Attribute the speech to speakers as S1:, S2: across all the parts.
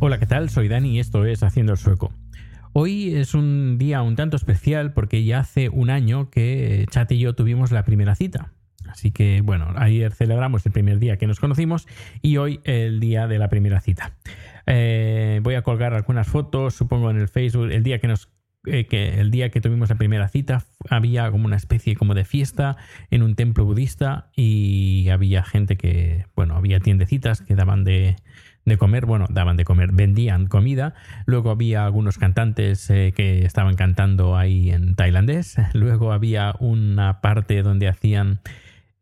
S1: Hola, ¿qué tal? Soy Dani y esto es Haciendo el Sueco. Hoy es un día un tanto especial porque ya hace un año que Chat y yo tuvimos la primera cita. Así que bueno, ayer celebramos el primer día que nos conocimos y hoy el día de la primera cita. Eh, voy a colgar algunas fotos, supongo en el Facebook, el día que nos eh, el día que tuvimos la primera cita había como una especie como de fiesta en un templo budista y había gente que, bueno, había tiendecitas que daban de, de comer, bueno, daban de comer, vendían comida, luego había algunos cantantes eh, que estaban cantando ahí en tailandés, luego había una parte donde hacían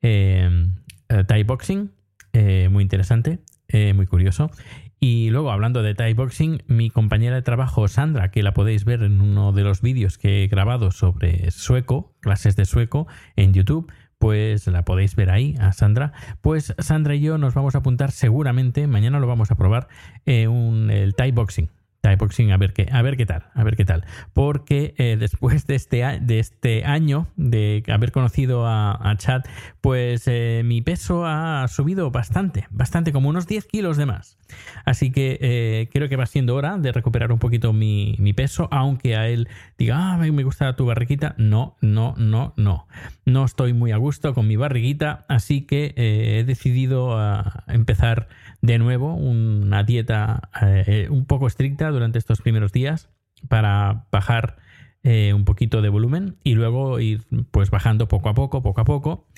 S1: eh, eh, Thai boxing, eh, muy interesante, eh, muy curioso. Y luego, hablando de Thai boxing, mi compañera de trabajo Sandra, que la podéis ver en uno de los vídeos que he grabado sobre sueco, clases de sueco en YouTube, pues la podéis ver ahí a Sandra. Pues Sandra y yo nos vamos a apuntar seguramente, mañana lo vamos a probar, eh, el Thai boxing. Thai boxing, a ver qué, a ver qué tal, a ver qué tal. Porque eh, después de este, a- de este año de haber conocido a, a Chad, pues eh, mi peso ha subido bastante, bastante, como unos 10 kilos de más. Así que eh, creo que va siendo hora de recuperar un poquito mi, mi peso, aunque a él diga, ah, me gusta tu barriguita. No, no, no, no. No estoy muy a gusto con mi barriguita, así que he decidido ah, empezar de nuevo una dieta eh, un poco estricta durante estos primeros días para bajar eh, un poquito de volumen y luego ir pues bajando poco a poco, poco a poco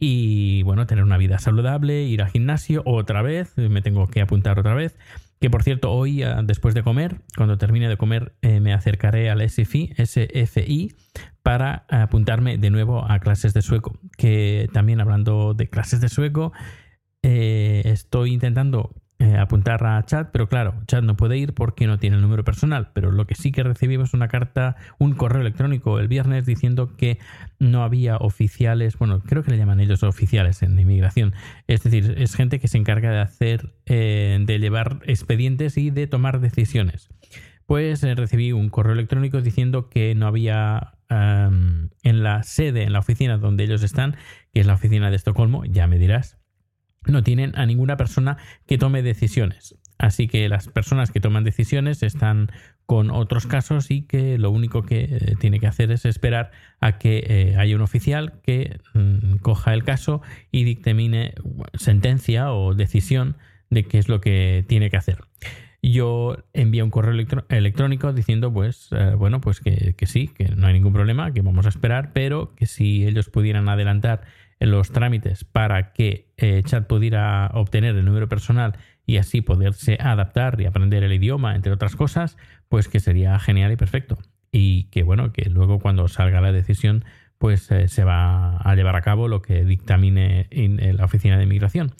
S1: y bueno, tener una vida saludable, ir al gimnasio otra vez, me tengo que apuntar otra vez. Que por cierto, hoy ah, después de comer, cuando termine de comer, eh, me acercaré al SFI, SFI para apuntarme de nuevo a clases de sueco. Que también hablando de clases de sueco, eh, estoy intentando eh, apuntar a Chat, pero claro, Chat no puede ir porque no tiene el número personal. Pero lo que sí que recibimos una carta, un correo electrónico el viernes diciendo que no había oficiales, bueno, creo que le llaman ellos oficiales en inmigración. Es decir, es gente que se encarga de hacer, eh, de llevar expedientes y de tomar decisiones. Pues eh, recibí un correo electrónico diciendo que no había en la sede, en la oficina donde ellos están, que es la oficina de Estocolmo, ya me dirás, no tienen a ninguna persona que tome decisiones. Así que las personas que toman decisiones están con otros casos y que lo único que eh, tiene que hacer es esperar a que eh, haya un oficial que mm, coja el caso y dictamine sentencia o decisión de qué es lo que tiene que hacer. Yo envié un correo electrónico diciendo, pues, eh, bueno, pues que sí, que no hay ningún problema, que vamos a esperar, pero que si ellos pudieran adelantar los trámites para que eh, Chat pudiera obtener el número personal y así poderse adaptar y aprender el idioma, entre otras cosas, pues que sería genial y perfecto. Y que bueno, que luego cuando salga la decisión, pues eh, se va a llevar a cabo lo que dictamine en, la oficina de inmigración.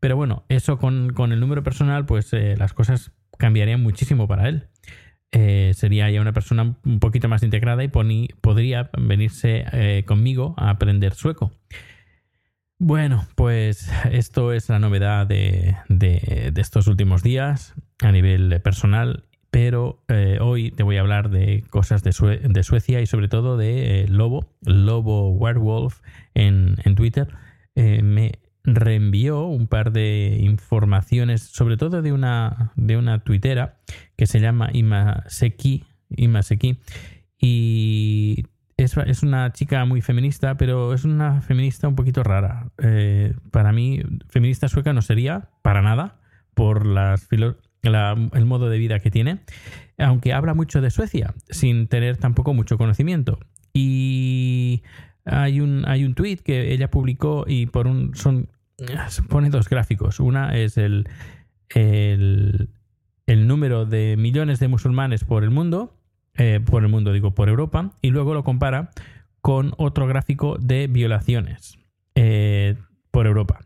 S1: Pero bueno, eso con, con el número personal, pues eh, las cosas cambiarían muchísimo para él. Eh, sería ya una persona un poquito más integrada y podría venirse conmigo a aprender sueco. Bueno, pues esto es la novedad de, de- de estos últimos días a nivel personal. pero eh, hoy te voy a hablar de cosas de, Suecia y sobre todo de Lobo, Lobo Werewolf en, en Twitter. me reenvió un par de informaciones, sobre todo de una, de una tuitera que se llama Imaseki, Imaseki y es, una chica muy feminista, pero es una feminista un poquito rara. Eh, para mí, feminista sueca no sería para nada por las el modo de vida que tiene, aunque habla mucho de Suecia, sin tener tampoco mucho conocimiento. Y hay un, hay un tweet que ella publicó y por un son pone dos gráficos. Una es el, el número de millones de musulmanes por el mundo eh, por el mundo, digo, por Europa, y luego lo compara con otro gráfico de violaciones eh, por Europa.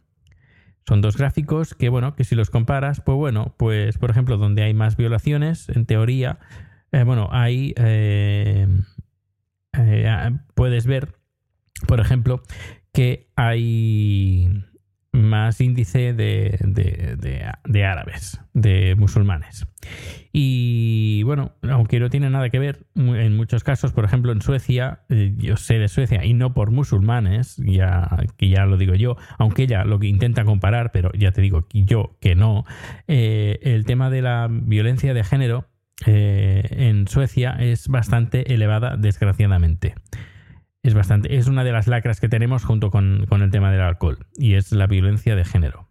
S1: Son dos gráficos que, bueno, que si los comparas, pues bueno, pues por ejemplo, donde hay más violaciones, en teoría, eh, bueno, hay, puedes ver, por ejemplo, que hay más índice de, de, árabes, de musulmanes. Y bueno, aunque no tiene nada que ver, en muchos casos, por ejemplo en Suecia, eh, yo sé de Suecia y no por musulmanes, ya que ya lo digo yo, aunque ella lo que intenta comparar, pero ya te digo yo que no, eh, el tema de la violencia de género eh, en Suecia es bastante elevada, desgraciadamente es bastante. Es una de las lacras que tenemos junto con, el tema del alcohol. Y es la violencia de género.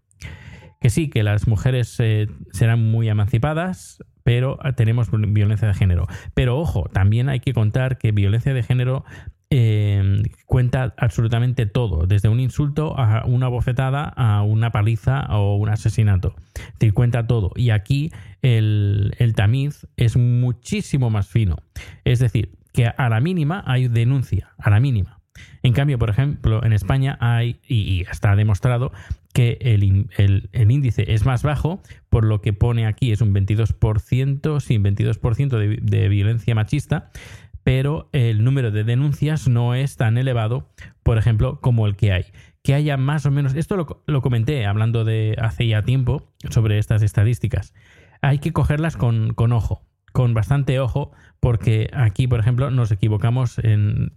S1: Que sí, que las mujeres eh, serán muy emancipadas, pero tenemos violencia de género. Pero ojo, también hay que contar que violencia de género eh, cuenta absolutamente todo, desde un insulto a una bofetada, a una paliza o un asesinato. Es decir, cuenta todo. Y aquí el, el tamiz es muchísimo más fino. Es decir, que a la mínima hay denuncia, a la mínima. En cambio, por ejemplo, en España hay, y, está demostrado, que el, índice es más bajo, por lo que pone aquí es un 22%, sí, 22% de, violencia machista, pero el número de denuncias no es tan elevado, por ejemplo, como el que hay. Que haya más o menos, esto lo, comenté hablando de hace ya tiempo sobre estas estadísticas, hay que cogerlas con ojo con bastante ojo, porque aquí, por ejemplo, nos equivocamos en,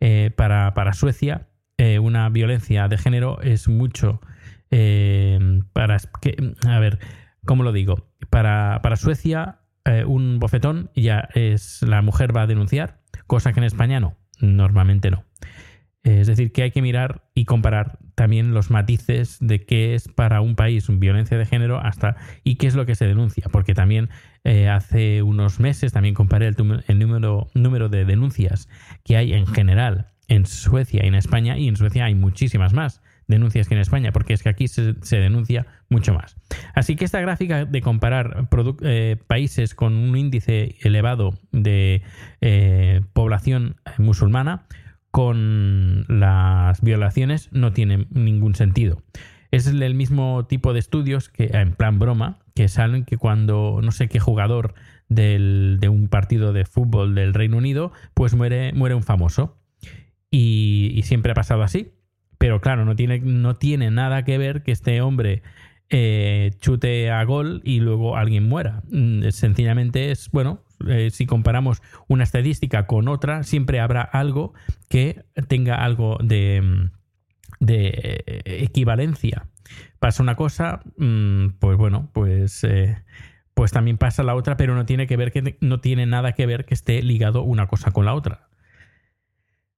S1: eh, para, Suecia. Eh, una violencia de género es mucho eh, para que, a ver, ¿cómo lo digo? Para, para Suecia, un bofetón ya es la mujer va a denunciar, cosa que en España no, normalmente no. Es decir, que hay que mirar y comparar también los matices de qué es para un país violencia de género hasta y qué es lo que se denuncia, porque también eh, hace unos meses también comparé el, número, número de denuncias que hay en general en Suecia y en España y en Suecia hay muchísimas más denuncias que en España, porque es que aquí se, denuncia mucho más. Así que esta gráfica de comparar eh, países con un índice elevado de eh, población musulmana, con las violaciones no tiene ningún sentido. Es el mismo tipo de estudios que, en plan broma, que salen que cuando no sé qué jugador de un partido de fútbol del Reino Unido, pues muere, muere un famoso. Y, siempre ha pasado así. Pero claro, no tiene, no tiene nada que ver que este hombre eh, chute a gol y luego alguien muera. Mm, sencillamente es, bueno, eh, si comparamos una estadística con otra, siempre habrá algo que tenga algo de, mm, de equivalencia. Pasa una cosa, mm, pues bueno, pues, eh, pues también pasa la otra, pero no tiene que ver que no tiene nada que ver que esté ligado una cosa con la otra.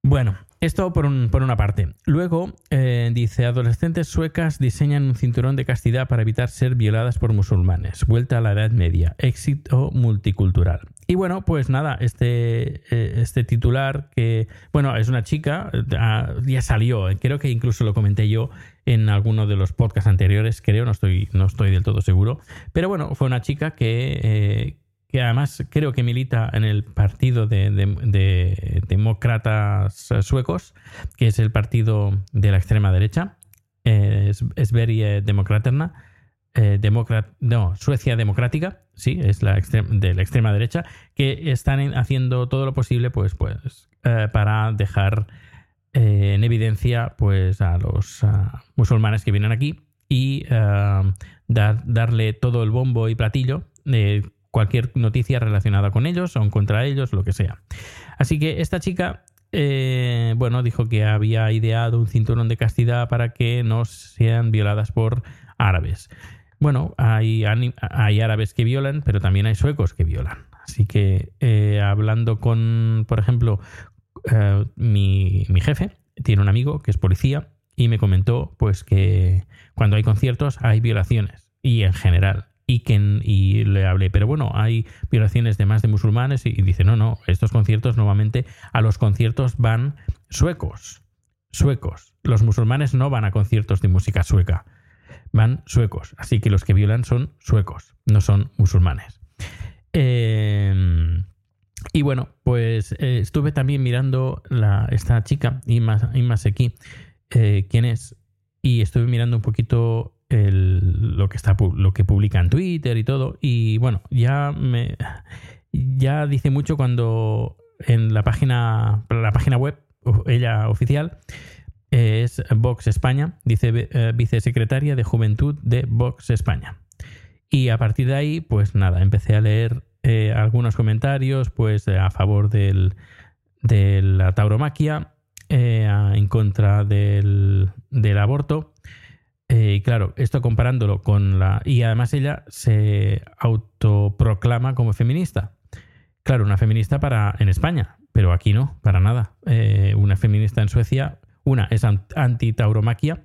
S1: Bueno, esto por, una parte. Luego eh, dice, adolescentes suecas diseñan un cinturón de castidad para evitar ser violadas por musulmanes. Vuelta a la Edad Media. Éxito multicultural. Y bueno, pues nada, este, eh, este titular que, bueno, es una chica, ah, ya salió, creo que incluso lo comenté yo en alguno de los podcasts anteriores, creo, no estoy, no estoy del todo seguro. Pero bueno, fue una chica que eh, que además creo que milita en el partido de, demócratas suecos, que es el partido de la extrema derecha, es, es Democraterna, eh, no, Suecia Democrática, sí, es la de la extrema derecha, que están haciendo todo lo posible pues, pues, eh, para dejar eh, en evidencia pues, a los musulmanes que vienen aquí y dar, darle todo el bombo y platillo cualquier noticia relacionada con ellos o contra ellos, lo que sea. Así que esta chica eh, bueno, dijo que había ideado un cinturón de castidad para que no sean violadas por árabes. Bueno, hay, árabes que violan, pero también hay suecos que violan. Así que eh, hablando con, por ejemplo, eh, mi, mi, jefe tiene un amigo que es policía y me comentó pues que cuando hay conciertos hay violaciones y en general y que y le hablé pero bueno hay violaciones de más de musulmanes y, dice no no estos conciertos normalmente a los conciertos van suecos suecos los musulmanes no van a conciertos de música sueca van suecos. Así que los que violan son suecos, no son musulmanes. Em, y bueno, pues eh, estuve también mirando la, esta chica, Ima, Ima Seki, eh, quién es, y estuve mirando un poquito lo, que está, lo que publica en Twitter y todo. Y bueno, ya me ya dice mucho cuando en la página, la página web, ella oficial, es Vox España, dice eh, vicesecretaria de Juventud de Vox España. Y a partir de ahí, pues nada, empecé a leer eh, algunos comentarios pues a favor del, de la tauromaquia, eh, en contra del, del aborto. Y claro, esto comparándolo con la... Y además ella se autoproclama como feminista. Claro, una feminista para en España, pero aquí no, para nada. una feminista en Suecia una es anti-tauromaquia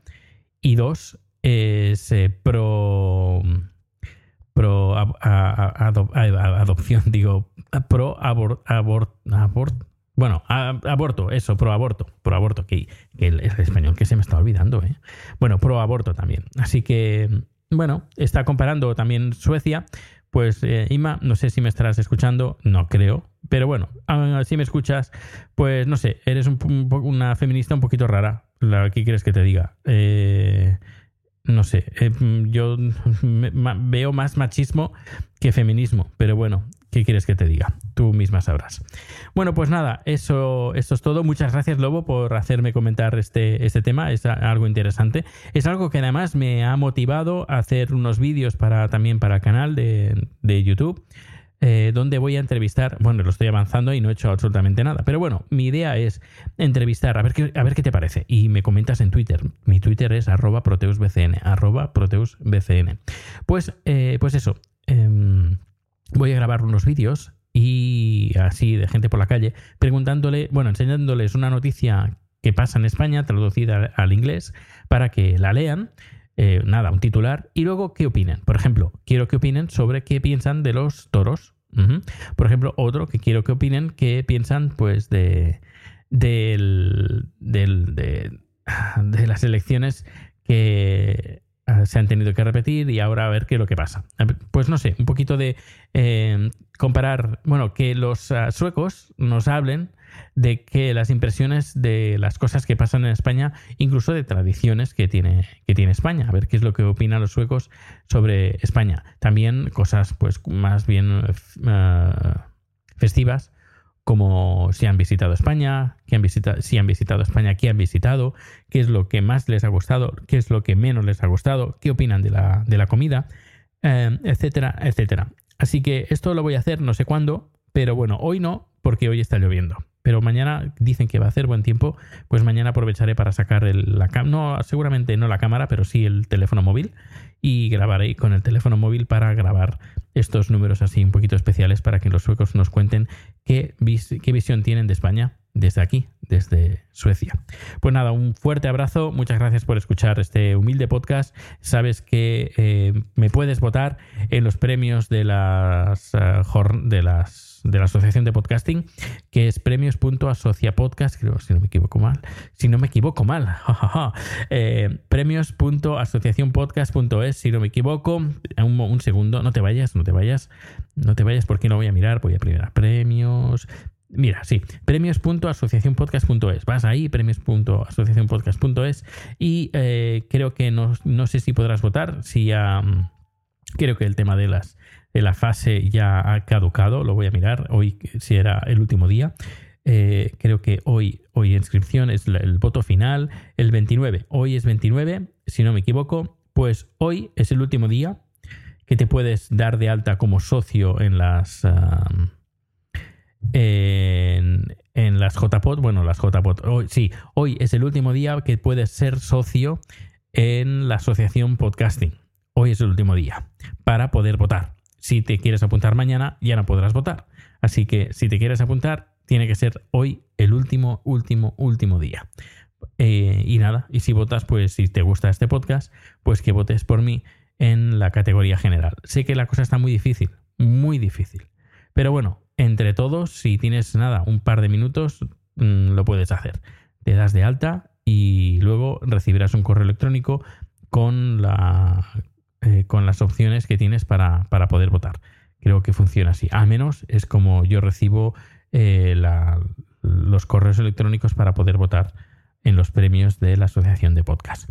S1: y dos es eh, pro, pro adopción, digo, pro abort, abort, bueno, aborto, eso, pro aborto, pro aborto, que, el, español que se me está olvidando, ¿eh? Bueno, pro aborto también. Así que, bueno, está comparando también Suecia. Pues, eh, Ima, no sé si me estarás escuchando, no creo, pero bueno, si me escuchas, pues no sé, eres una feminista un poquito rara. ¿Qué quieres que te diga? Eh, no sé, eh, yo veo más machismo que feminismo, pero bueno, ¿qué quieres que te diga? Tú misma sabrás. Bueno, pues nada, eso, eso es todo. Muchas gracias, Lobo, por hacerme comentar este, este tema. Es algo interesante. Es algo que además me ha motivado a hacer unos vídeos para, también para el canal de, de YouTube. Eh, donde voy a entrevistar, bueno, lo estoy avanzando y no he hecho absolutamente nada, pero bueno, mi idea es entrevistar, a ver qué, a ver qué te parece, y me comentas en Twitter, mi Twitter es arroba proteusbcn, arroba proteusbcn. Pues, eh, pues eso, voy a grabar unos vídeos y así de gente por la calle, preguntándole, bueno, enseñándoles una noticia que pasa en España, traducida al inglés, para que la lean. Eh, nada, un titular, y luego qué opinan. Por ejemplo, quiero que opinen sobre qué piensan de los toros. Por ejemplo, otro que quiero que opinen, qué piensan pues de, de, de las elecciones que se han tenido que repetir y ahora a ver qué es lo que pasa. Pues no sé, un poquito de eh, comparar, bueno, que los ah, suecos nos hablen de que las impresiones de las cosas que pasan en España, incluso de tradiciones que tiene, que tiene España, a ver qué es lo que opinan los suecos sobre España. También cosas pues más bien eh, festivas, como si han visitado España, han visitado, si han visitado España, qué han visitado, qué es lo que más les ha gustado, qué es lo que menos les ha gustado, qué opinan de la, de la comida, eh, etcétera, etcétera. Así que esto lo voy a hacer no sé cuándo, pero bueno, hoy no, porque hoy está lloviendo. Pero mañana dicen que va a hacer buen tiempo, pues mañana aprovecharé para sacar el, la cámara, no, seguramente no la cámara, pero sí el teléfono móvil y grabaré con el teléfono móvil para grabar estos números así un poquito especiales para que los suecos nos cuenten qué, visión tienen de España desde aquí, desde Suecia. Pues nada, un fuerte abrazo, muchas gracias por escuchar este humilde podcast. Sabes que eh, me puedes votar en los premios de las, uh, de las de la Asociación de Podcasting, que es premios.asociapodcast, creo, si no me equivoco mal. Si no me equivoco mal, jajaja. eh, premios.asociacionpodcast.es, si no me equivoco. Un, un, segundo, no te vayas, no te vayas, no te vayas porque no voy a mirar, voy a primero premios. Mira, sí, premios.asociacionpodcast.es. Vas ahí, premios.asociacionpodcast.es y eh, creo que no, no, sé si podrás votar, si ya... creo que el tema de las la fase ya ha caducado, lo voy a mirar hoy si era el último día. Eh, creo que hoy, hoy inscripción es el voto final, el 29. Hoy es 29, si no me equivoco, pues hoy es el último día que te puedes dar de alta como socio en las... en, en las JPOT, bueno, las JPOT, hoy, sí, hoy es el último día que puedes ser socio en la asociación podcasting. Hoy es el último día para poder votar. Si te quieres apuntar mañana, ya no podrás votar. Así que si te quieres apuntar, tiene que ser hoy el último, último, último día. Eh, y nada, y si votas, pues si te gusta este podcast, pues que votes por mí en la categoría general. Sé que la cosa está muy difícil, muy difícil. Pero bueno, entre todos, si tienes nada, un par de minutos, mm, lo puedes hacer. Te das de alta y luego recibirás un correo electrónico con, la, con las opciones que tienes para, para, poder votar. Creo que funciona así. Al menos es como yo recibo eh, los correos electrónicos para poder votar en los premios de la Asociación de Podcast.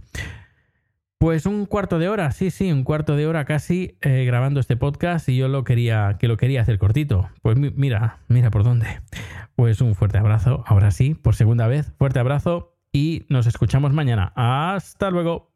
S1: Pues un cuarto de hora, sí, sí, un cuarto de hora casi eh, grabando este podcast y yo lo quería, que lo quería hacer cortito. Pues mira, mira por dónde. Pues un fuerte abrazo, ahora sí, por segunda vez, fuerte abrazo y nos escuchamos mañana. Hasta luego.